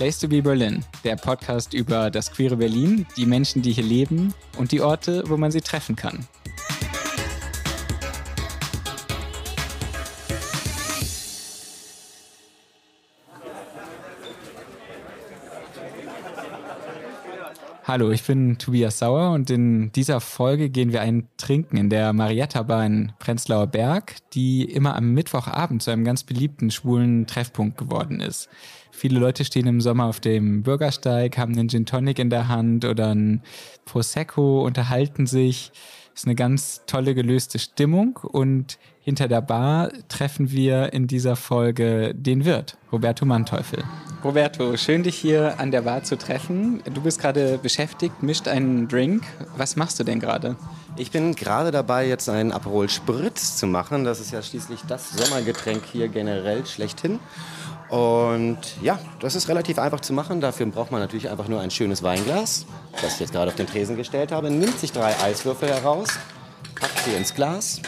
Place to be Berlin, der Podcast über das queere Berlin, die Menschen, die hier leben und die Orte, wo man sie treffen kann. Hallo, ich bin Tobias Sauer und in dieser Folge gehen wir ein Trinken in der Marietta Bar in Prenzlauer Berg, die immer am Mittwochabend zu einem ganz beliebten schwulen Treffpunkt geworden ist. Viele Leute stehen im Sommer auf dem Bürgersteig, haben einen Gin Tonic in der Hand oder ein Prosecco, unterhalten sich. Ist eine ganz tolle gelöste Stimmung und hinter der Bar treffen wir in dieser Folge den Wirt, Roberto Manteuffel. Roberto, schön dich hier an der Bar zu treffen. Du bist gerade beschäftigt, mischt einen Drink. Was machst du denn gerade? Ich bin gerade dabei, jetzt einen Aperol Spritz zu machen. Das ist ja schließlich das Sommergetränk hier generell schlechthin. Und ja, das ist relativ einfach zu machen. Dafür braucht man natürlich einfach nur ein schönes Weinglas, das ich jetzt gerade auf den Tresen gestellt habe. Nimmt sich drei Eiswürfel heraus, packt sie ins Glas,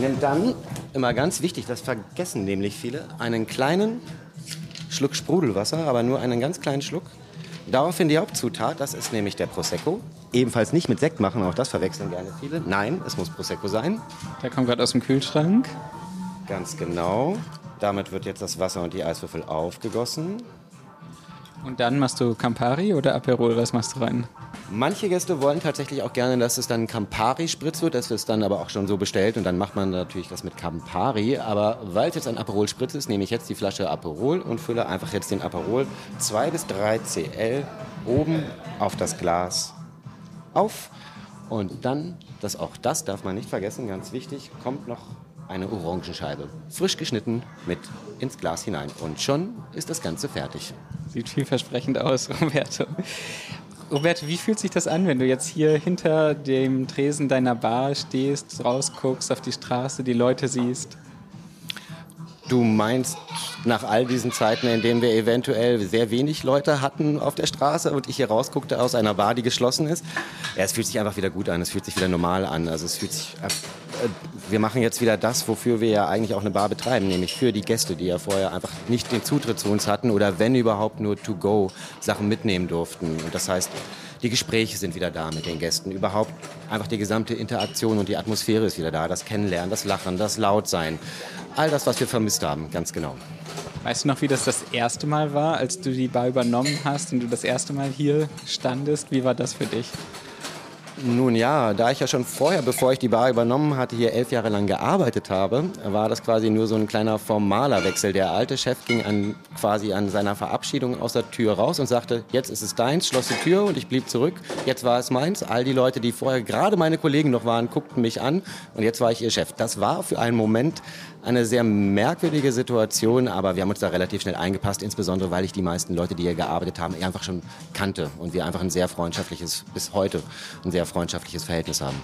nimmt dann, immer ganz wichtig, das vergessen nämlich viele, einen kleinen Schluck Sprudelwasser, aber nur einen ganz kleinen Schluck. Daraufhin die Hauptzutat, das ist nämlich der Prosecco. Ebenfalls nicht mit Sekt machen, auch das verwechseln gerne viele. Nein, es muss Prosecco sein. Der kommt gerade aus dem Kühlschrank. Ganz genau. Damit wird jetzt das Wasser und die Eiswürfel aufgegossen. Und dann machst du Campari oder Aperol? Was machst du rein? Manche Gäste wollen tatsächlich auch gerne, dass es dann Campari-Spritz wird. Das ist dann aber auch schon so bestellt und dann macht man natürlich das mit Campari. Aber weil es jetzt ein Aperol-Spritz ist, nehme ich jetzt die Flasche Aperol und fülle einfach jetzt den Aperol 2 bis 3 Cl oben auf das Glas auf. Und dann, das auch das darf man nicht vergessen, ganz wichtig, kommt noch eine Orangenscheibe, frisch geschnitten, mit ins Glas hinein. Und schon ist das Ganze fertig. Sieht vielversprechend aus, Roberto. Roberto, wie fühlt sich das an, wenn du jetzt hier hinter dem Tresen deiner Bar stehst, rausguckst auf die Straße, die Leute siehst? Du meinst nach all diesen Zeiten, in denen wir eventuell sehr wenig Leute hatten auf der Straße und ich hier rausguckte aus einer Bar, die geschlossen ist? Ja, es fühlt sich einfach wieder gut an, es fühlt sich wieder normal an. Also es fühlt sich, äh, wir machen jetzt wieder das, wofür wir ja eigentlich auch eine Bar betreiben, nämlich für die Gäste, die ja vorher einfach nicht den Zutritt zu uns hatten oder wenn überhaupt nur to go Sachen mitnehmen durften. Und das heißt, die Gespräche sind wieder da mit den Gästen. Überhaupt einfach die gesamte Interaktion und die Atmosphäre ist wieder da. Das Kennenlernen, das Lachen, das Lautsein. All das, was wir vermisst haben, ganz genau. Weißt du noch, wie das das erste Mal war, als du die Bar übernommen hast und du das erste Mal hier standest? Wie war das für dich? Nun ja, da ich ja schon vorher, bevor ich die Bar übernommen hatte, hier elf Jahre lang gearbeitet habe, war das quasi nur so ein kleiner formaler Wechsel. Der alte Chef ging an, quasi an seiner Verabschiedung aus der Tür raus und sagte, jetzt ist es deins, schloss die Tür und ich blieb zurück. Jetzt war es meins. All die Leute, die vorher gerade meine Kollegen noch waren, guckten mich an und jetzt war ich ihr Chef. Das war für einen Moment eine sehr merkwürdige Situation, aber wir haben uns da relativ schnell eingepasst, insbesondere weil ich die meisten Leute, die hier gearbeitet haben, einfach schon kannte und wir einfach ein sehr freundschaftliches, bis heute ein sehr freundschaftliches Verhältnis haben.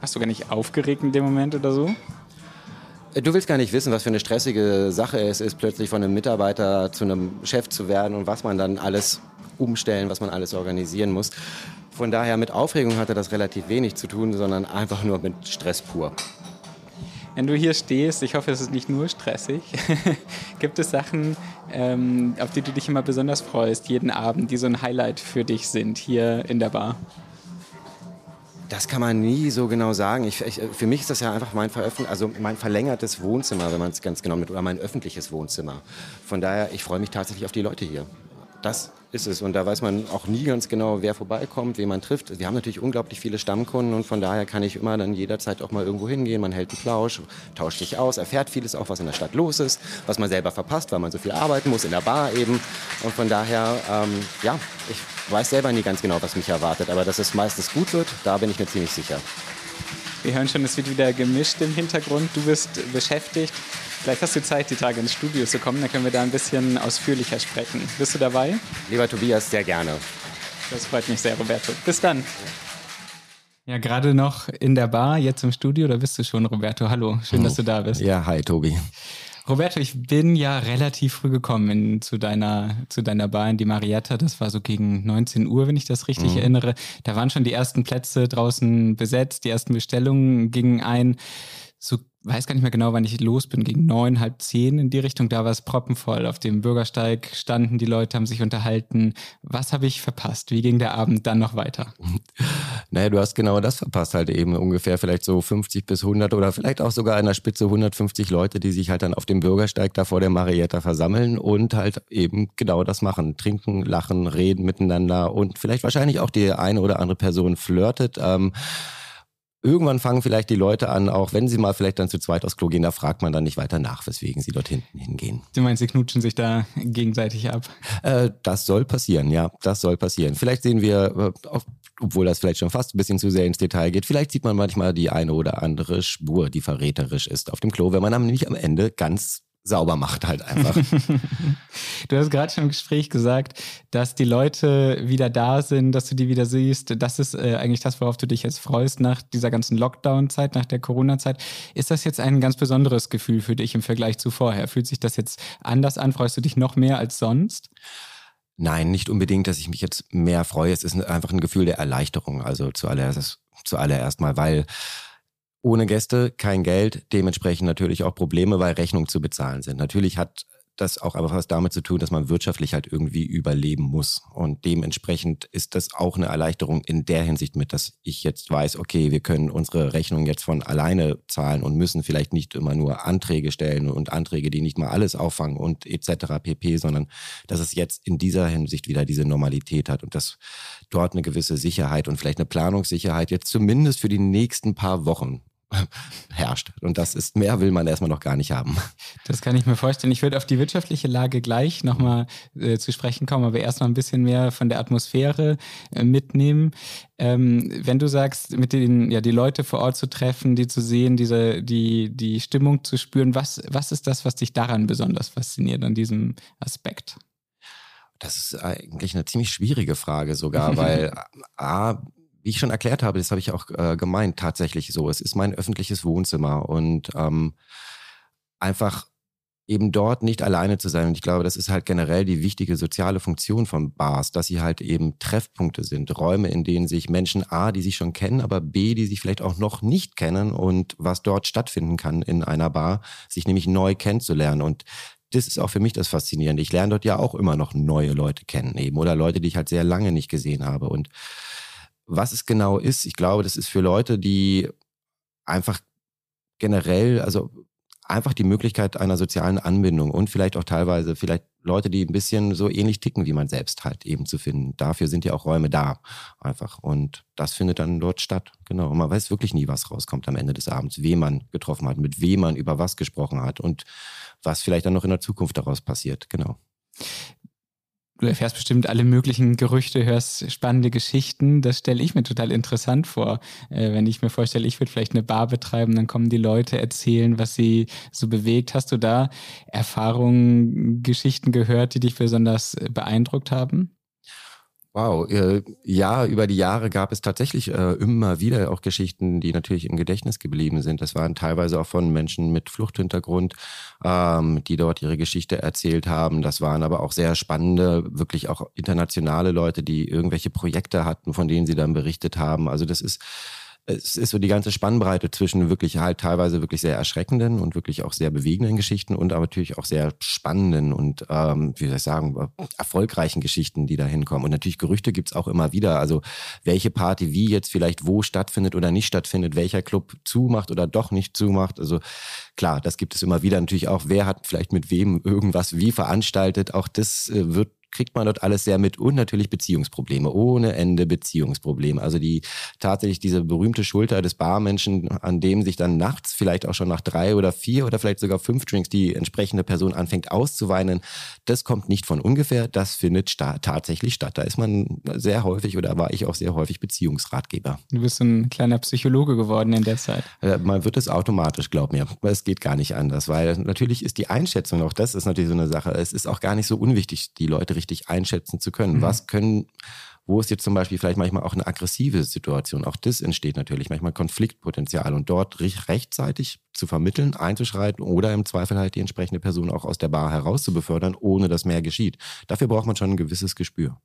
Hast du gar nicht aufgeregt in dem Moment oder so? Äh, du willst gar nicht wissen, was für eine stressige Sache es ist, plötzlich von einem Mitarbeiter zu einem Chef zu werden und was man dann alles umstellen, was man alles organisieren muss. Von daher mit Aufregung hatte das relativ wenig zu tun, sondern einfach nur mit Stress pur. Wenn du hier stehst, ich hoffe, es ist nicht nur stressig, gibt es Sachen, ähm, auf die du dich immer besonders freust, jeden Abend, die so ein Highlight für dich sind hier in der Bar? Das kann man nie so genau sagen. Ich, ich, für mich ist das ja einfach mein, also mein verlängertes Wohnzimmer, wenn man es ganz genau nimmt, oder mein öffentliches Wohnzimmer. Von daher, ich freue mich tatsächlich auf die Leute hier. Das ist es. Und da weiß man auch nie ganz genau, wer vorbeikommt, wen man trifft. Wir haben natürlich unglaublich viele Stammkunden und von daher kann ich immer dann jederzeit auch mal irgendwo hingehen. Man hält einen Plausch, tauscht sich aus, erfährt vieles auch, was in der Stadt los ist, was man selber verpasst, weil man so viel arbeiten muss, in der Bar eben. Und von daher, ähm, ja, ich weiß selber nie ganz genau, was mich erwartet. Aber dass es meistens gut wird, da bin ich mir ziemlich sicher. Wir hören schon, es wird wieder gemischt im Hintergrund. Du bist beschäftigt. Vielleicht hast du Zeit, die Tage ins Studio zu kommen, dann können wir da ein bisschen ausführlicher sprechen. Bist du dabei? Lieber Tobias, sehr gerne. Das freut mich sehr, Roberto. Bis dann. Ja, gerade noch in der Bar, jetzt im Studio, da bist du schon, Roberto. Hallo, schön, dass du da bist. Ja, hi, Tobi. Roberto, ich bin ja relativ früh gekommen in, zu, deiner, zu deiner Bar in die Marietta. Das war so gegen 19 Uhr, wenn ich das richtig mhm. erinnere. Da waren schon die ersten Plätze draußen besetzt, die ersten Bestellungen gingen ein. So weiß gar nicht mehr genau, wann ich los bin, gegen neun, halb zehn in die Richtung. Da war es proppenvoll. Auf dem Bürgersteig standen die Leute, haben sich unterhalten. Was habe ich verpasst? Wie ging der Abend dann noch weiter? Naja, du hast genau das verpasst, halt eben ungefähr vielleicht so 50 bis 100 oder vielleicht auch sogar an der Spitze 150 Leute, die sich halt dann auf dem Bürgersteig da vor der Marietta versammeln und halt eben genau das machen. Trinken, lachen, reden miteinander und vielleicht wahrscheinlich auch die eine oder andere Person flirtet. Ähm, irgendwann fangen vielleicht die Leute an, auch wenn sie mal vielleicht dann zu zweit aufs Klo gehen, da fragt man dann nicht weiter nach, weswegen sie dort hinten hingehen. Du meinst, sie knutschen sich da gegenseitig ab? Äh, das soll passieren, ja, das soll passieren. Vielleicht sehen wir, äh, obwohl das vielleicht schon fast ein bisschen zu sehr ins Detail geht, vielleicht sieht man manchmal die eine oder andere Spur, die verräterisch ist auf dem Klo, wenn man nämlich am Ende ganz sauber macht halt einfach. du hast gerade schon im Gespräch gesagt, dass die Leute wieder da sind, dass du die wieder siehst. Das ist äh, eigentlich das, worauf du dich jetzt freust nach dieser ganzen Lockdown-Zeit, nach der Corona-Zeit. Ist das jetzt ein ganz besonderes Gefühl für dich im Vergleich zu vorher? Fühlt sich das jetzt anders an? Freust du dich noch mehr als sonst? Nein, nicht unbedingt, dass ich mich jetzt mehr freue. Es ist einfach ein Gefühl der Erleichterung. Also zuallererst, zuallererst mal, weil ohne Gäste kein Geld, dementsprechend natürlich auch Probleme, weil Rechnungen zu bezahlen sind. Natürlich hat das auch einfach was damit zu tun, dass man wirtschaftlich halt irgendwie überleben muss. Und dementsprechend ist das auch eine Erleichterung in der Hinsicht mit, dass ich jetzt weiß, okay, wir können unsere Rechnung jetzt von alleine zahlen und müssen vielleicht nicht immer nur Anträge stellen und Anträge, die nicht mal alles auffangen und etc. pp, sondern dass es jetzt in dieser Hinsicht wieder diese Normalität hat und dass dort eine gewisse Sicherheit und vielleicht eine Planungssicherheit jetzt zumindest für die nächsten paar Wochen herrscht. Und das ist mehr will man erstmal noch gar nicht haben. Das kann ich mir vorstellen. Ich würde auf die wirtschaftliche Lage gleich nochmal äh, zu sprechen kommen, aber erst noch ein bisschen mehr von der Atmosphäre äh, mitnehmen. Ähm, wenn du sagst, mit den, ja, die Leute vor Ort zu treffen, die zu sehen, diese, die, die Stimmung zu spüren, was, was ist das, was dich daran besonders fasziniert, an diesem Aspekt? Das ist eigentlich eine ziemlich schwierige Frage sogar, weil A, wie ich schon erklärt habe, das habe ich auch äh, gemeint, tatsächlich so. Es ist mein öffentliches Wohnzimmer und ähm, einfach eben dort nicht alleine zu sein. Und ich glaube, das ist halt generell die wichtige soziale Funktion von Bars, dass sie halt eben Treffpunkte sind, Räume, in denen sich Menschen A, die sich schon kennen, aber B, die sich vielleicht auch noch nicht kennen und was dort stattfinden kann in einer Bar, sich nämlich neu kennenzulernen. Und das ist auch für mich das Faszinierende. Ich lerne dort ja auch immer noch neue Leute kennen eben oder Leute, die ich halt sehr lange nicht gesehen habe. Und was es genau ist, ich glaube, das ist für Leute, die einfach generell, also einfach die Möglichkeit einer sozialen Anbindung und vielleicht auch teilweise vielleicht Leute, die ein bisschen so ähnlich ticken wie man selbst halt eben zu finden. Dafür sind ja auch Räume da einfach und das findet dann dort statt. Genau. Und man weiß wirklich nie, was rauskommt am Ende des Abends, wen man getroffen hat, mit wem man über was gesprochen hat und was vielleicht dann noch in der Zukunft daraus passiert. Genau du erfährst bestimmt alle möglichen Gerüchte, hörst spannende Geschichten. Das stelle ich mir total interessant vor. Äh, wenn ich mir vorstelle, ich würde vielleicht eine Bar betreiben, dann kommen die Leute erzählen, was sie so bewegt. Hast du da Erfahrungen, Geschichten gehört, die dich besonders beeindruckt haben? Wow, äh, ja, über die Jahre gab es tatsächlich äh, immer wieder auch Geschichten, die natürlich im Gedächtnis geblieben sind. Das waren teilweise auch von Menschen mit Fluchthintergrund, ähm, die dort ihre Geschichte erzählt haben. Das waren aber auch sehr spannende, wirklich auch internationale Leute, die irgendwelche Projekte hatten, von denen sie dann berichtet haben. Also das ist es ist so die ganze Spannbreite zwischen wirklich halt teilweise wirklich sehr erschreckenden und wirklich auch sehr bewegenden Geschichten und aber natürlich auch sehr spannenden und, ähm, wie soll ich sagen, erfolgreichen Geschichten, die da hinkommen. Und natürlich Gerüchte gibt's auch immer wieder. Also welche Party wie jetzt vielleicht wo stattfindet oder nicht stattfindet, welcher Club zumacht oder doch nicht zumacht. Also klar, das gibt es immer wieder. Natürlich auch, wer hat vielleicht mit wem irgendwas wie veranstaltet. Auch das äh, wird kriegt man dort alles sehr mit und natürlich Beziehungsprobleme, ohne Ende Beziehungsprobleme. Also die tatsächlich diese berühmte Schulter des Barmenschen, an dem sich dann nachts vielleicht auch schon nach drei oder vier oder vielleicht sogar fünf Drinks die entsprechende Person anfängt auszuweinen, das kommt nicht von ungefähr, das findet sta tatsächlich statt. Da ist man sehr häufig oder war ich auch sehr häufig Beziehungsratgeber. Du bist ein kleiner Psychologe geworden in der Zeit. Äh, man wird es automatisch, glaub mir. Es geht gar nicht anders, weil natürlich ist die Einschätzung, auch das ist natürlich so eine Sache, es ist auch gar nicht so unwichtig, die Leute richtig richtig einschätzen zu können. Mhm. Was können, wo ist jetzt zum Beispiel vielleicht manchmal auch eine aggressive Situation? Auch das entsteht natürlich manchmal Konfliktpotenzial und dort rechtzeitig zu vermitteln, einzuschreiten oder im Zweifel halt die entsprechende Person auch aus der Bar herauszubefördern, ohne dass mehr geschieht. Dafür braucht man schon ein gewisses Gespür.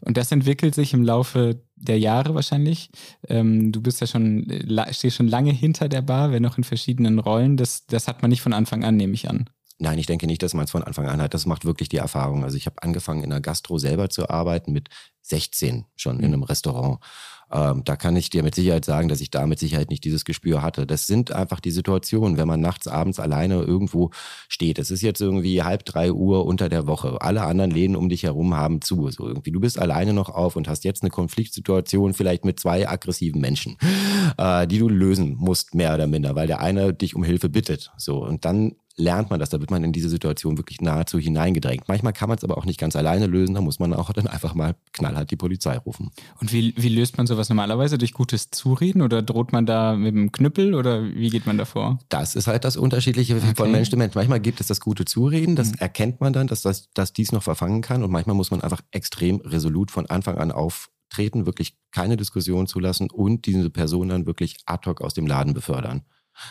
Und das entwickelt sich im Laufe der Jahre wahrscheinlich. Ähm, du bist ja schon, stehst schon lange hinter der Bar, wenn auch in verschiedenen Rollen. Das, das hat man nicht von Anfang an, nehme ich an. Nein, ich denke nicht, dass man es von Anfang an hat. Das macht wirklich die Erfahrung. Also ich habe angefangen in der Gastro selber zu arbeiten mit 16 schon in mhm. einem Restaurant. Ähm, da kann ich dir mit Sicherheit sagen, dass ich da mit Sicherheit nicht dieses Gespür hatte. Das sind einfach die Situationen, wenn man nachts, abends alleine irgendwo steht. Es ist jetzt irgendwie halb drei Uhr unter der Woche. Alle anderen Läden um dich herum haben zu. So irgendwie. Du bist alleine noch auf und hast jetzt eine Konfliktsituation vielleicht mit zwei aggressiven Menschen, äh, die du lösen musst, mehr oder minder, weil der eine dich um Hilfe bittet. So. Und dann lernt man das, da wird man in diese Situation wirklich nahezu hineingedrängt. Manchmal kann man es aber auch nicht ganz alleine lösen, da muss man auch dann einfach mal knallhart die Polizei rufen. Und wie, wie löst man sowas normalerweise? Durch gutes Zureden oder droht man da mit dem Knüppel oder wie geht man davor? Das ist halt das Unterschiedliche okay. von Mensch zu Mensch. Manchmal gibt es das gute Zureden, das mhm. erkennt man dann, dass, das, dass dies noch verfangen kann und manchmal muss man einfach extrem resolut von Anfang an auftreten, wirklich keine Diskussion zulassen und diese Person dann wirklich ad hoc aus dem Laden befördern.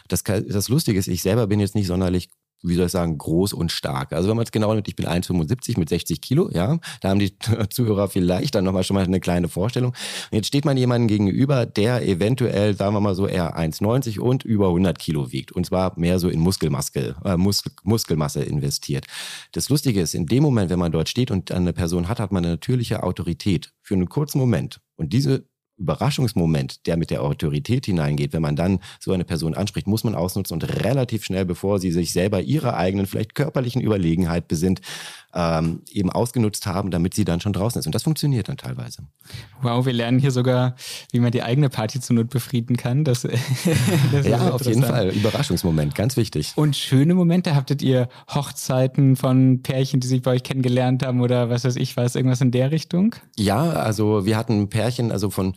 Das, das Lustige ist, ich selber bin jetzt nicht sonderlich wie soll ich sagen, groß und stark. Also wenn man es genau nimmt, ich bin 1,75 mit 60 Kilo, ja, da haben die Zuhörer vielleicht dann nochmal schon mal eine kleine Vorstellung. Und jetzt steht man jemandem gegenüber, der eventuell, sagen wir mal so, eher 1,90 und über 100 Kilo wiegt. Und zwar mehr so in Muskelmasse, äh, Muskel, Muskelmasse investiert. Das Lustige ist, in dem Moment, wenn man dort steht und eine Person hat, hat man eine natürliche Autorität für einen kurzen Moment. Und diese Überraschungsmoment, der mit der Autorität hineingeht, wenn man dann so eine Person anspricht, muss man ausnutzen und relativ schnell, bevor sie sich selber ihrer eigenen, vielleicht körperlichen Überlegenheit besinnt, ähm, eben ausgenutzt haben, damit sie dann schon draußen ist. Und das funktioniert dann teilweise. Wow, wir lernen hier sogar, wie man die eigene Party zur Not befrieden kann. Das, das ja, auf jeden Fall. Überraschungsmoment, ganz wichtig. Und schöne Momente, habtet ihr Hochzeiten von Pärchen, die sich bei euch kennengelernt haben oder was weiß ich was, irgendwas in der Richtung? Ja, also wir hatten Pärchen, also von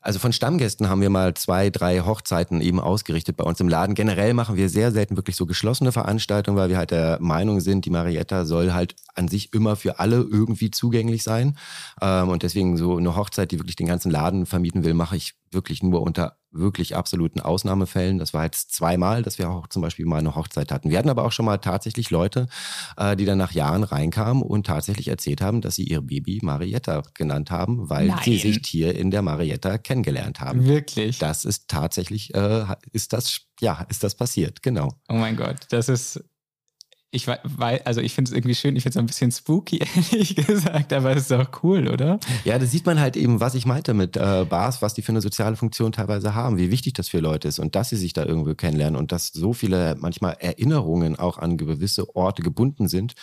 also von Stammgästen haben wir mal zwei, drei Hochzeiten eben ausgerichtet bei uns im Laden. Generell machen wir sehr selten wirklich so geschlossene Veranstaltungen, weil wir halt der Meinung sind, die Marietta soll halt an sich immer für alle irgendwie zugänglich sein. Ähm, und deswegen so eine Hochzeit, die wirklich den ganzen Laden vermieten will, mache ich wirklich nur unter wirklich absoluten Ausnahmefällen. Das war jetzt zweimal, dass wir auch zum Beispiel mal eine Hochzeit hatten. Wir hatten aber auch schon mal tatsächlich Leute, äh, die dann nach Jahren reinkamen und tatsächlich erzählt haben, dass sie ihr Baby Marietta genannt haben, weil Nein. sie sich hier in der Marietta kennengelernt haben. Wirklich? Das ist tatsächlich, äh, ist das, ja, ist das passiert, genau. Oh mein Gott, das ist ich weiß, also ich finde es irgendwie schön, ich finde es ein bisschen spooky, ehrlich gesagt, aber es ist auch cool, oder? Ja, da sieht man halt eben, was ich meinte mit äh, Bars, was die für eine soziale Funktion teilweise haben, wie wichtig das für Leute ist und dass sie sich da irgendwo kennenlernen und dass so viele manchmal Erinnerungen auch an gewisse Orte gebunden sind.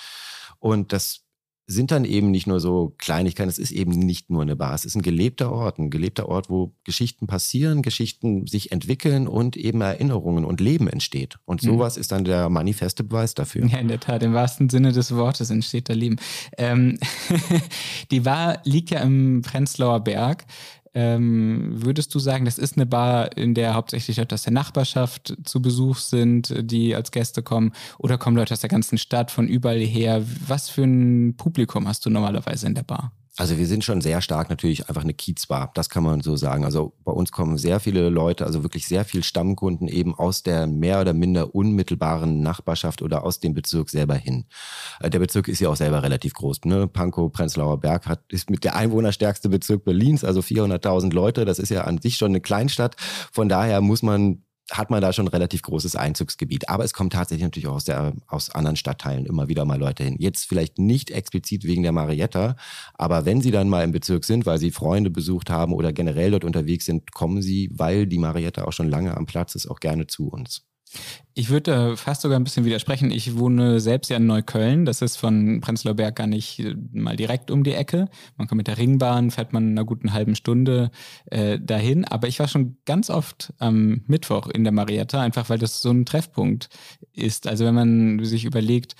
Und das sind dann eben nicht nur so Kleinigkeiten, es ist eben nicht nur eine Bar, es ist ein gelebter Ort, ein gelebter Ort, wo Geschichten passieren, Geschichten sich entwickeln und eben Erinnerungen und Leben entsteht. Und mhm. sowas mhm. ist dann der manifeste Beweis dafür. Ja, in der Tat, im wahrsten Sinne des Wortes entsteht da Leben. Ähm, die Bar liegt ja im Prenzlauer Berg. Ähm, würdest du sagen, das ist eine Bar, in der hauptsächlich Leute aus der Nachbarschaft zu Besuch sind, die als Gäste kommen? Oder kommen Leute aus der ganzen Stadt von überall her? Was für ein Publikum hast du normalerweise in der Bar? Also wir sind schon sehr stark natürlich einfach eine Kiezbar, das kann man so sagen. Also bei uns kommen sehr viele Leute, also wirklich sehr viel Stammkunden eben aus der mehr oder minder unmittelbaren Nachbarschaft oder aus dem Bezirk selber hin. Äh, der Bezirk ist ja auch selber relativ groß. Ne? Pankow, Prenzlauer Berg hat, ist mit der einwohnerstärkste Bezirk Berlins, also 400.000 Leute. Das ist ja an sich schon eine Kleinstadt. Von daher muss man hat man da schon relativ großes Einzugsgebiet. Aber es kommt tatsächlich natürlich auch aus, der, aus anderen Stadtteilen immer wieder mal Leute hin. Jetzt vielleicht nicht explizit wegen der Marietta, aber wenn sie dann mal im Bezirk sind, weil sie Freunde besucht haben oder generell dort unterwegs sind, kommen sie, weil die Marietta auch schon lange am Platz ist, auch gerne zu uns. Ich würde fast sogar ein bisschen widersprechen. Ich wohne selbst ja in Neukölln. Das ist von Prenzlauer Berg gar nicht äh, mal direkt um die Ecke. Man kommt mit der Ringbahn, fährt man in einer guten halben Stunde äh, dahin. Aber ich war schon ganz oft am Mittwoch in der Marietta, einfach weil das so ein Treffpunkt ist. Also wenn man sich überlegt,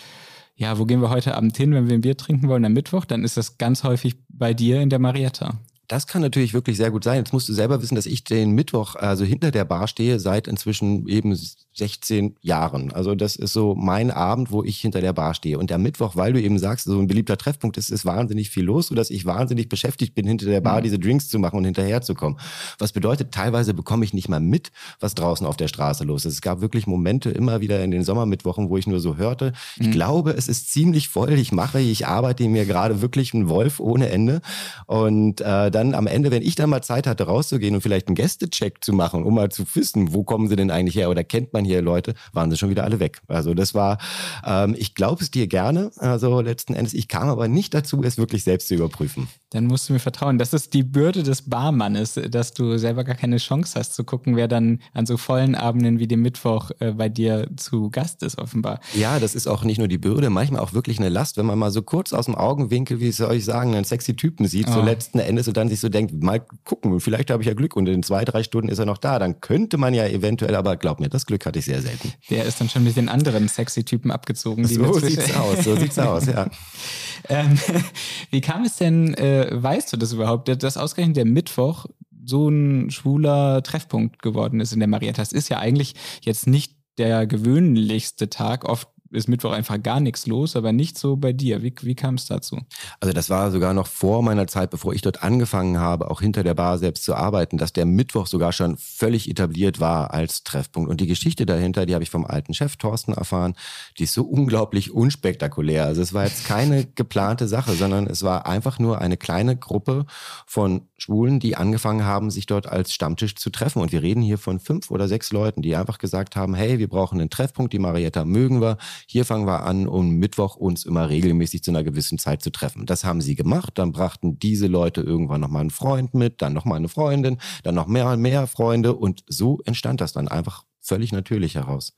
ja, wo gehen wir heute Abend hin, wenn wir ein Bier trinken wollen am Mittwoch, dann ist das ganz häufig bei dir in der Marietta. Das kann natürlich wirklich sehr gut sein. Jetzt musst du selber wissen, dass ich den Mittwoch also hinter der Bar stehe seit inzwischen eben 16 Jahren. Also das ist so mein Abend, wo ich hinter der Bar stehe. Und der Mittwoch, weil du eben sagst, so ein beliebter Treffpunkt ist, ist wahnsinnig viel los, sodass ich wahnsinnig beschäftigt bin, hinter der Bar mhm. diese Drinks zu machen und hinterherzukommen. Was bedeutet, teilweise bekomme ich nicht mal mit, was draußen auf der Straße los ist. Es gab wirklich Momente immer wieder in den Sommermittwochen, wo ich nur so hörte, ich mhm. glaube, es ist ziemlich voll, ich mache, ich arbeite mir gerade wirklich einen Wolf ohne Ende. Und äh, dann am Ende, wenn ich dann mal Zeit hatte, rauszugehen und vielleicht einen Gästecheck zu machen, um mal zu wissen, wo kommen sie denn eigentlich her oder kennt man hier Leute, waren sie schon wieder alle weg. Also das war, ähm, ich glaube es dir gerne, also letzten Endes, ich kam aber nicht dazu, es wirklich selbst zu überprüfen. Dann musst du mir vertrauen. Das ist die Bürde des Barmannes, dass du selber gar keine Chance hast zu gucken, wer dann an so vollen Abenden wie dem Mittwoch äh, bei dir zu Gast ist, offenbar. Ja, das ist auch nicht nur die Bürde, manchmal auch wirklich eine Last, wenn man mal so kurz aus dem Augenwinkel, wie soll ich sagen, einen sexy Typen sieht, oh. so letzten Endes und dann sich so denkt, mal gucken, vielleicht habe ich ja Glück und in zwei, drei Stunden ist er noch da. Dann könnte man ja eventuell, aber glaub mir, das Glück hatte ich sehr selten. Der ist dann schon mit den anderen sexy Typen abgezogen. so sieht's aus, so sieht's aus, ja. ähm, wie kam es denn, äh, weißt du das überhaupt, dass ausgerechnet der Mittwoch so ein schwuler Treffpunkt geworden ist in der Marietta? Das ist ja eigentlich jetzt nicht der gewöhnlichste Tag. Oft ist Mittwoch einfach gar nichts los, aber nicht so bei dir. Wie, wie kam es dazu? Also das war sogar noch vor meiner Zeit, bevor ich dort angefangen habe, auch hinter der Bar selbst zu arbeiten, dass der Mittwoch sogar schon völlig etabliert war als Treffpunkt. Und die Geschichte dahinter, die habe ich vom alten Chef Thorsten erfahren, die ist so unglaublich unspektakulär. Also es war jetzt keine geplante Sache, sondern es war einfach nur eine kleine Gruppe von Schwulen, die angefangen haben, sich dort als Stammtisch zu treffen. Und wir reden hier von fünf oder sechs Leuten, die einfach gesagt haben, hey, wir brauchen einen Treffpunkt, die Marietta mögen wir. Hier fangen wir an, um Mittwoch uns immer regelmäßig zu einer gewissen Zeit zu treffen. Das haben sie gemacht. Dann brachten diese Leute irgendwann nochmal einen Freund mit, dann nochmal eine Freundin, dann noch mehr und mehr Freunde. Und so entstand das dann einfach völlig natürlich heraus.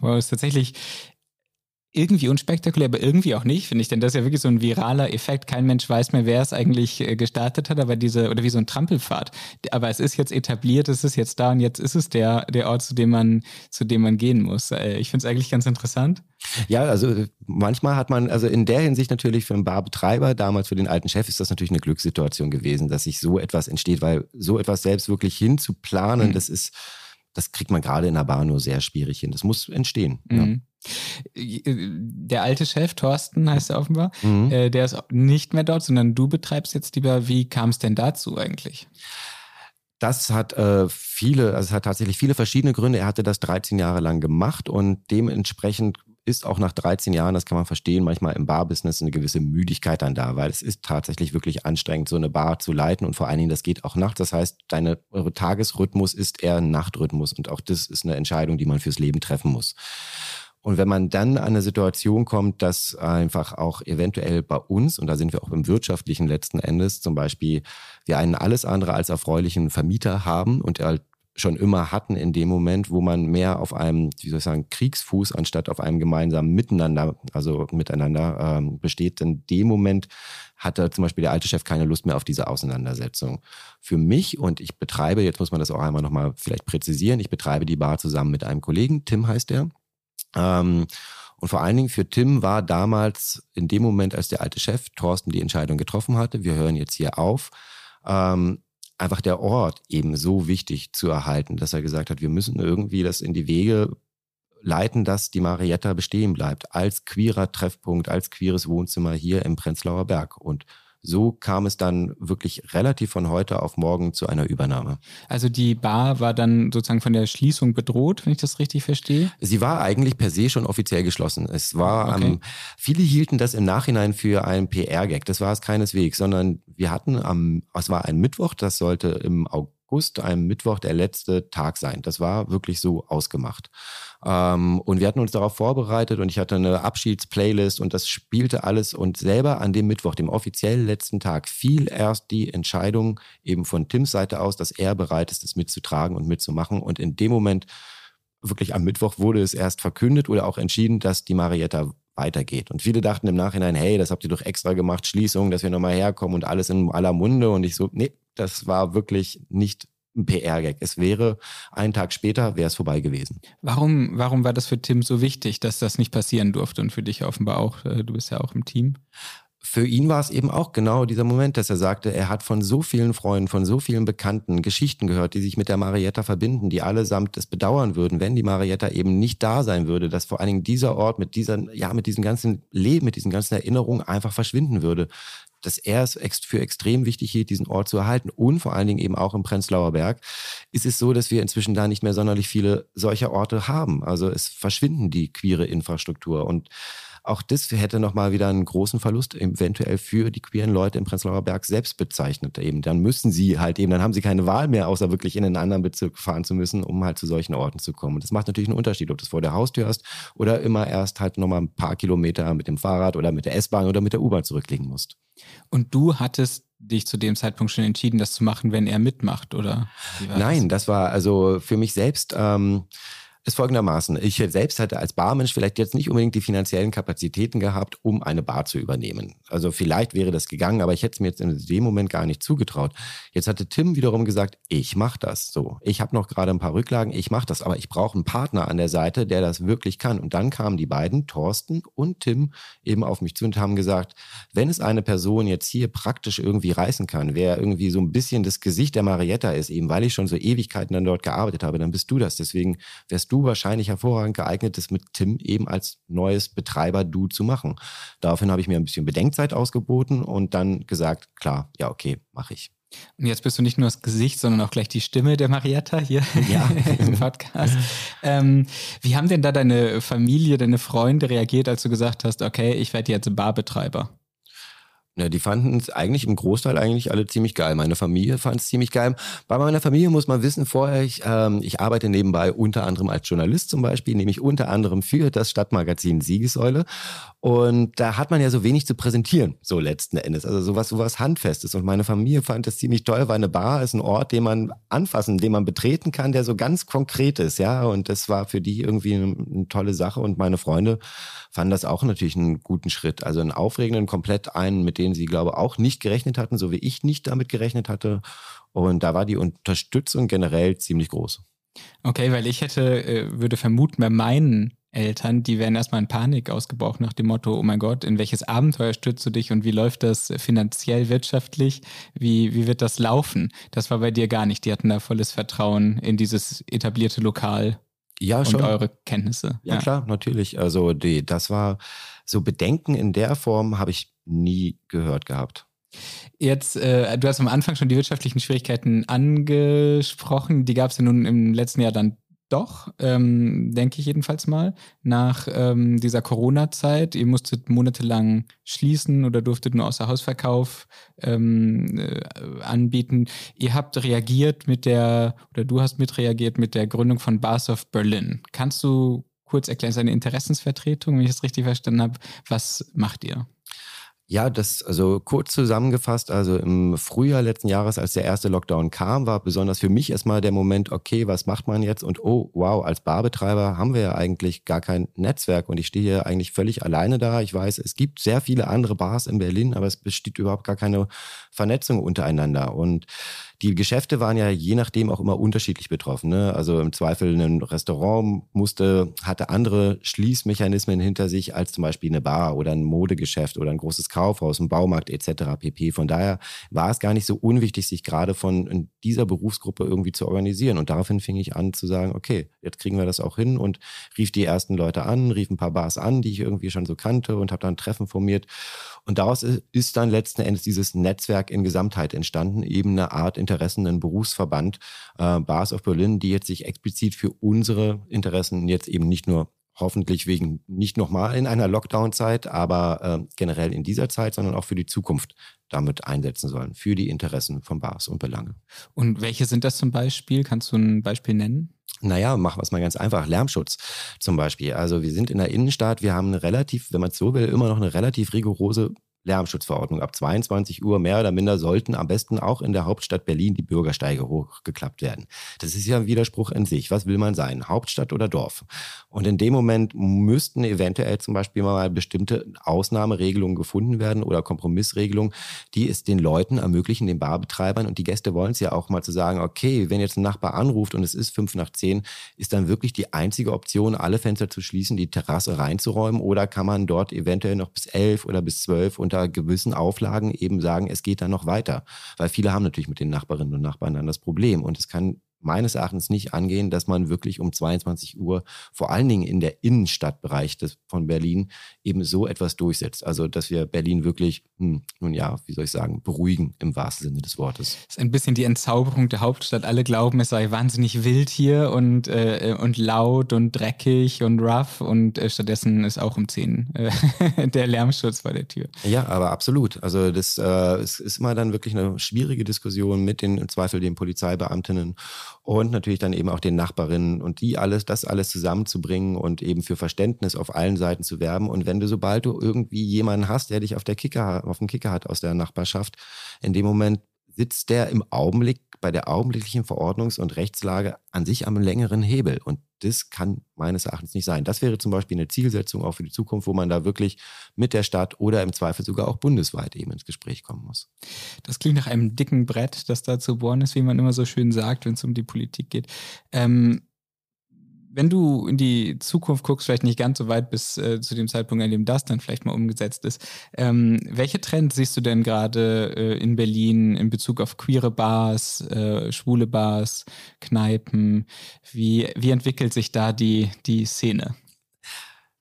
Wow, ist tatsächlich irgendwie unspektakulär, aber irgendwie auch nicht, finde ich. Denn das ist ja wirklich so ein viraler Effekt. Kein Mensch weiß mehr, wer es eigentlich äh, gestartet hat, aber diese, oder wie so ein Trampelpfad. Aber es ist jetzt etabliert, es ist jetzt da und jetzt ist es der, der Ort, zu dem man, zu dem man gehen muss. Äh, ich finde es eigentlich ganz interessant. Ja, also manchmal hat man, also in der Hinsicht natürlich für einen Barbetreiber, damals für den alten Chef, ist das natürlich eine Glückssituation gewesen, dass sich so etwas entsteht, weil so etwas selbst wirklich hinzuplanen, mhm. das ist, das kriegt man gerade in der Bar nur sehr schwierig hin. Das muss entstehen. Mhm. Ja. Der alte Chef, Thorsten heißt er offenbar, mhm. äh, der ist nicht mehr dort, sondern du betreibst jetzt lieber. Wie kam es denn dazu eigentlich? Das hat äh, viele, also es hat tatsächlich viele verschiedene Gründe. Er hatte das 13 Jahre lang gemacht und dementsprechend ist auch nach 13 Jahren, das kann man verstehen, manchmal im Barbusiness eine gewisse Müdigkeit dann da, weil es ist tatsächlich wirklich anstrengend, so eine Bar zu leiten und vor allen Dingen, das geht auch nachts. Das heißt, deine Tagesrhythmus ist eher ein Nachtrhythmus und auch das ist eine Entscheidung, die man fürs Leben treffen muss. Und wenn man dann an eine Situation kommt, dass einfach auch eventuell bei uns, und da sind wir auch im wirtschaftlichen letzten Endes, zum Beispiel wir einen alles andere als erfreulichen Vermieter haben und er schon immer hatten in dem Moment, wo man mehr auf einem, wie soll ich sagen, Kriegsfuß anstatt auf einem gemeinsamen Miteinander, also miteinander ähm, besteht. In dem Moment hatte zum Beispiel der alte Chef keine Lust mehr auf diese Auseinandersetzung. Für mich und ich betreibe, jetzt muss man das auch einmal nochmal vielleicht präzisieren, ich betreibe die Bar zusammen mit einem Kollegen, Tim heißt er. Ähm, und vor allen Dingen für Tim war damals in dem Moment, als der alte Chef Thorsten die Entscheidung getroffen hatte, wir hören jetzt hier auf, ähm, einfach der Ort eben so wichtig zu erhalten, dass er gesagt hat, wir müssen irgendwie das in die Wege leiten, dass die Marietta bestehen bleibt als queerer Treffpunkt, als queeres Wohnzimmer hier im Prenzlauer Berg. Und so kam es dann wirklich relativ von heute auf morgen zu einer Übernahme. Also die Bar war dann sozusagen von der Schließung bedroht, wenn ich das richtig verstehe? Sie war eigentlich per se schon offiziell geschlossen. Es war, okay. ähm, viele hielten das im Nachhinein für einen PR-Gag. Das war es keineswegs, sondern wir hatten am, es war ein Mittwoch, das sollte im August, einem Mittwoch der letzte Tag sein. Das war wirklich so ausgemacht. Ähm, und wir hatten uns darauf vorbereitet und ich hatte eine Abschiedsplaylist und das spielte alles. Und selber an dem Mittwoch, dem offiziell letzten Tag, fiel erst die Entscheidung eben von Tims Seite aus, dass er bereit ist, es mitzutragen und mitzumachen. Und in dem Moment, wirklich am Mittwoch, wurde es erst verkündet oder auch entschieden, dass die Marietta weitergeht. Und viele dachten im Nachhinein, hey, das habt ihr doch extra gemacht, Schließung, dass wir nochmal herkommen und alles in aller Munde. Und ich so, nee, das war wirklich nicht ein PR-Gag. Es wäre einen Tag später, wäre es vorbei gewesen. Warum, warum war das für Tim so wichtig, dass das nicht passieren durfte und für dich offenbar auch? Äh, du bist ja auch im Team. für ihn war es eben auch genau dieser Moment, dass er sagte, er hat von so vielen Freunden, von so vielen Bekannten Geschichten gehört, die sich mit der Marietta verbinden, die allesamt es bedauern würden, wenn die Marietta eben nicht da sein würde, dass vor allen Dingen dieser Ort mit dieser, ja, mit diesem ganzen Leben, mit diesen ganzen Erinnerungen einfach verschwinden würde. Dass er es für extrem wichtig hielt, diesen Ort zu erhalten. Und vor allen Dingen eben auch im Prenzlauer Berg ist es so, dass wir inzwischen da nicht mehr sonderlich viele solcher Orte haben. Also es verschwinden die queere Infrastruktur. Und auch das hätte nochmal wieder einen großen Verlust eventuell für die queeren Leute im Prenzlauer Berg selbst bezeichnet. Eben, dann müssen sie halt eben, dann haben sie keine Wahl mehr, außer wirklich in einen anderen Bezirk fahren zu müssen, um halt zu solchen Orten zu kommen. Und das macht natürlich einen Unterschied, ob du es vor der Haustür hast oder immer erst halt nochmal ein paar Kilometer mit dem Fahrrad oder mit der S-Bahn oder mit der U-Bahn zurücklegen musst. Und du hattest dich zu dem Zeitpunkt schon entschieden, das zu machen, wenn er mitmacht, oder? Nein, das? das war also für mich selbst. Ähm, ist folgendermaßen. Ich selbst hatte als Barmensch vielleicht jetzt nicht unbedingt die finanziellen Kapazitäten gehabt, um eine Bar zu übernehmen. Also vielleicht wäre das gegangen, aber ich hätte es mir jetzt in dem Moment gar nicht zugetraut. Jetzt hatte Tim wiederum gesagt, ich mache das so. Ich habe noch gerade ein paar Rücklagen, ich mache das, aber ich brauche einen Partner an der Seite, der das wirklich kann. Und dann kamen die beiden, Thorsten und Tim, eben auf mich zu und haben gesagt, wenn es eine Person jetzt hier praktisch irgendwie reißen kann, wer irgendwie so ein bisschen das Gesicht der Marietta ist, eben weil ich schon so Ewigkeiten dann dort gearbeitet habe, dann bist du das. Deswegen wärst du wahrscheinlich hervorragend geeignet, das mit Tim eben als neues Betreiber-Du zu machen. Daraufhin habe ich mir ein bisschen Bedenkzeit ausgeboten und dann gesagt, klar, ja, okay, mache ich. Und jetzt bist du nicht nur das Gesicht, sondern auch gleich die Stimme der Marietta hier ja. im Podcast. Ähm, wie haben denn da deine Familie, deine Freunde reagiert, als du gesagt hast, okay, ich werde jetzt Barbetreiber? Ja, die fanden es eigentlich im Großteil eigentlich alle ziemlich geil. Meine Familie fand es ziemlich geil. Bei meiner Familie muss man wissen, vorher, ich, ähm, ich arbeite nebenbei unter anderem als Journalist zum Beispiel, nämlich unter anderem für das Stadtmagazin Siegesäule. Und da hat man ja so wenig zu präsentieren, so letzten Endes. Also sowas, sowas Handfestes. Und meine Familie fand das ziemlich toll, weil eine Bar ist ein Ort, den man anfassen, den man betreten kann, der so ganz konkret ist, ja. Und das war für die irgendwie eine, eine tolle Sache. Und meine Freunde fanden das auch natürlich einen guten Schritt. Also einen aufregenden, komplett einen, mit denen sie, glaube ich, auch nicht gerechnet hatten, so wie ich nicht damit gerechnet hatte. Und da war die Unterstützung generell ziemlich groß. Okay, weil ich hätte, äh, würde vermuten, bei meinen Eltern, die wären erstmal in Panik ausgebrochen nach dem Motto, oh mein Gott, in welches Abenteuer stürzt du dich und wie läuft das finanziell, wirtschaftlich? Wie, wie wird das laufen? Das war bei dir gar nicht. Die hatten da volles Vertrauen in dieses etablierte Lokal ja, und eure Kenntnisse. Ja, ja, klar, natürlich. Also die, das war so Bedenken in der Form habe ich nie gehört gehabt. Jetzt, äh, du hast am Anfang schon die wirtschaftlichen Schwierigkeiten angesprochen. Die gab es ja nun im letzten Jahr dann doch, ähm, denke ich jedenfalls mal, nach ähm, dieser Corona-Zeit. Ihr musstet monatelang schließen oder durftet nur außer Hausverkauf ähm, äh, anbieten. Ihr habt reagiert mit der, oder du hast mitreagiert mit der Gründung von Bars of Berlin. Kannst du kurz erklären, seine Interessensvertretung, wenn ich es richtig verstanden habe? Was macht ihr? Ja, das, also kurz zusammengefasst, also im Frühjahr letzten Jahres, als der erste Lockdown kam, war besonders für mich erstmal der Moment, okay, was macht man jetzt? Und oh, wow, als Barbetreiber haben wir ja eigentlich gar kein Netzwerk und ich stehe hier eigentlich völlig alleine da. Ich weiß, es gibt sehr viele andere Bars in Berlin, aber es besteht überhaupt gar keine Vernetzung untereinander. Und die Geschäfte waren ja je nachdem auch immer unterschiedlich betroffen. Ne? Also im Zweifel ein Restaurant musste, hatte andere Schließmechanismen hinter sich als zum Beispiel eine Bar oder ein Modegeschäft oder ein großes Kaufhaus, ein Baumarkt etc. pp. Von daher war es gar nicht so unwichtig, sich gerade von dieser Berufsgruppe irgendwie zu organisieren. Und daraufhin fing ich an zu sagen, okay, jetzt kriegen wir das auch hin und rief die ersten Leute an, rief ein paar Bars an, die ich irgendwie schon so kannte und habe dann Treffen formiert. Und daraus ist dann letzten Endes dieses Netzwerk in Gesamtheit entstanden, eben eine Art Interessen, ein Berufsverband, äh, Bars of Berlin, die jetzt sich explizit für unsere Interessen jetzt eben nicht nur hoffentlich wegen nicht nochmal in einer Lockdown-Zeit, aber äh, generell in dieser Zeit, sondern auch für die Zukunft damit einsetzen sollen, für die Interessen von Bars und Belange. Und welche sind das zum Beispiel? Kannst du ein Beispiel nennen? Naja, machen wir es mal ganz einfach. Lärmschutz zum Beispiel. Also wir sind in der Innenstadt, wir haben eine relativ, wenn man es so will, immer noch eine relativ rigorose Lärmschutzverordnung. Ab 22 Uhr mehr oder minder sollten am besten auch in der Hauptstadt Berlin die Bürgersteige hochgeklappt werden. Das ist ja ein Widerspruch in sich. Was will man sein? Hauptstadt oder Dorf? Und in dem Moment müssten eventuell zum Beispiel mal bestimmte Ausnahmeregelungen gefunden werden oder Kompromissregelungen, die es den Leuten ermöglichen, den Barbetreibern und die Gäste wollen es ja auch mal zu sagen, okay, wenn jetzt ein Nachbar anruft und es ist fünf nach zehn, ist dann wirklich die einzige Option, alle Fenster zu schließen, die Terrasse reinzuräumen oder kann man dort eventuell noch bis elf oder bis zwölf unter unter gewissen Auflagen eben sagen, es geht dann noch weiter. Weil viele haben natürlich mit den Nachbarinnen und Nachbarn dann das Problem. Und es kann meines Erachtens nicht angehen, dass man wirklich um 22 Uhr, vor allen Dingen in der Innenstadtbereich des, von Berlin, eben so etwas durchsetzt. Also, dass wir Berlin wirklich, hm, nun ja, wie soll ich sagen, beruhigen im wahrsten Sinne des Wortes. Das ist ein bisschen die Entzauberung der Hauptstadt. Alle glauben, es sei wahnsinnig wild hier und, äh, und laut und dreckig und rough und äh, stattdessen ist auch um 10 äh, der Lärmschutz vor der Tür. Ja, aber absolut. Also, das äh, es ist immer dann wirklich eine schwierige Diskussion mit den im Zweifel den Polizeibeamtinnen und natürlich dann eben auch den Nachbarinnen und die alles, das alles zusammenzubringen und eben für Verständnis auf allen Seiten zu werben. Und wenn du, sobald du irgendwie jemanden hast, der dich auf der Kicker, auf dem Kicker hat aus der Nachbarschaft, in dem Moment sitzt der im Augenblick bei der augenblicklichen Verordnungs- und Rechtslage an sich am längeren Hebel. Und das kann meines Erachtens nicht sein. Das wäre zum Beispiel eine Zielsetzung auch für die Zukunft, wo man da wirklich mit der Stadt oder im Zweifel sogar auch bundesweit eben ins Gespräch kommen muss. Das klingt nach einem dicken Brett, das da zu bohren ist, wie man immer so schön sagt, wenn es um die Politik geht. Ähm, wenn du in die Zukunft guckst, vielleicht nicht ganz so weit bis äh, zu dem Zeitpunkt, an dem das dann vielleicht mal umgesetzt ist, ähm, welche Trends siehst du denn gerade äh, in Berlin in Bezug auf queere Bars, äh, schwule Bars, Kneipen? Wie, wie entwickelt sich da die, die Szene?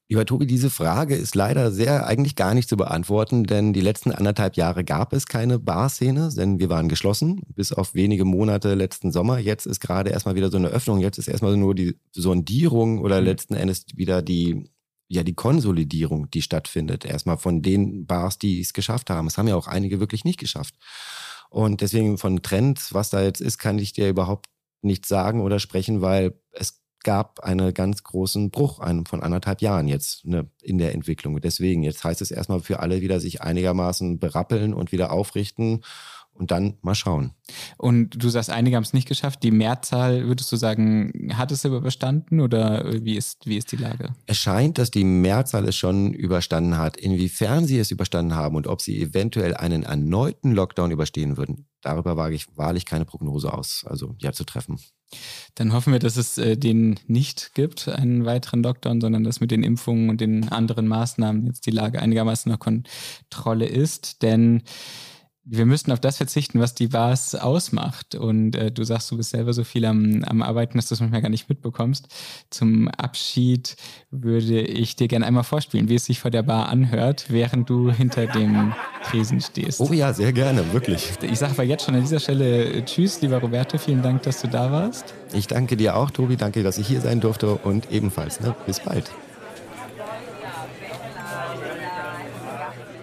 Lieber Tobi, diese Frage ist leider sehr eigentlich gar nicht zu beantworten, denn die letzten anderthalb Jahre gab es keine Barszene, denn wir waren geschlossen, bis auf wenige Monate letzten Sommer. Jetzt ist gerade erstmal wieder so eine Öffnung, jetzt ist erstmal nur die Sondierung oder mhm. letzten Endes wieder die, ja, die Konsolidierung, die stattfindet. Erstmal von den Bars, die es geschafft haben. Es haben ja auch einige wirklich nicht geschafft. Und deswegen von Trends, was da jetzt ist, kann ich dir überhaupt nicht sagen oder sprechen, weil es gab einen ganz großen Bruch einen von anderthalb Jahren jetzt ne, in der Entwicklung. Deswegen, jetzt heißt es erstmal für alle wieder sich einigermaßen berappeln und wieder aufrichten und dann mal schauen. Und du sagst, einige haben es nicht geschafft. Die Mehrzahl, würdest du sagen, hat es überstanden oder wie ist, wie ist die Lage? Es scheint, dass die Mehrzahl es schon überstanden hat. Inwiefern sie es überstanden haben und ob sie eventuell einen erneuten Lockdown überstehen würden, darüber wage ich wahrlich keine Prognose aus, also ja zu treffen. Dann hoffen wir, dass es äh, den nicht gibt, einen weiteren Lockdown, sondern dass mit den Impfungen und den anderen Maßnahmen jetzt die Lage einigermaßen unter Kontrolle ist. Denn wir müssten auf das verzichten, was die Bars ausmacht. Und äh, du sagst, du bist selber so viel am, am Arbeiten, dass du es manchmal gar nicht mitbekommst. Zum Abschied würde ich dir gerne einmal vorspielen, wie es sich vor der Bar anhört, während du hinter dem Tresen stehst. Oh ja, sehr gerne, wirklich. Ich sage aber jetzt schon an dieser Stelle äh, Tschüss, lieber Roberto, vielen Dank, dass du da warst. Ich danke dir auch, Tobi, danke, dass ich hier sein durfte und ebenfalls. Ne? Bis bald.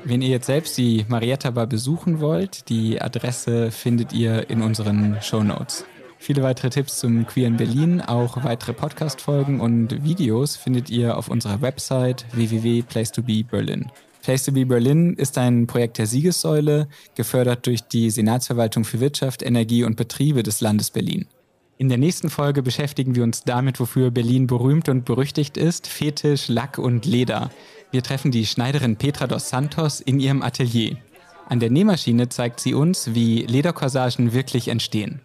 Wenn ihr jetzt selbst die Marietta Bar besuchen wollt, die Adresse findet ihr in unseren Show Notes. Viele weitere Tipps zum Queer in Berlin, auch weitere Podcast-Folgen und Videos findet ihr auf unserer Website www.placetobeberlin. Place to Be Berlin ist ein Projekt der Siegessäule, gefördert durch die Senatsverwaltung für Wirtschaft, Energie und Betriebe des Landes Berlin. In der nächsten Folge beschäftigen wir uns damit, wofür Berlin berühmt und berüchtigt ist, Fetisch, Lack und Leder. Wir treffen die Schneiderin Petra dos Santos in ihrem Atelier. An der Nähmaschine zeigt sie uns, wie Lederkorsagen wirklich entstehen.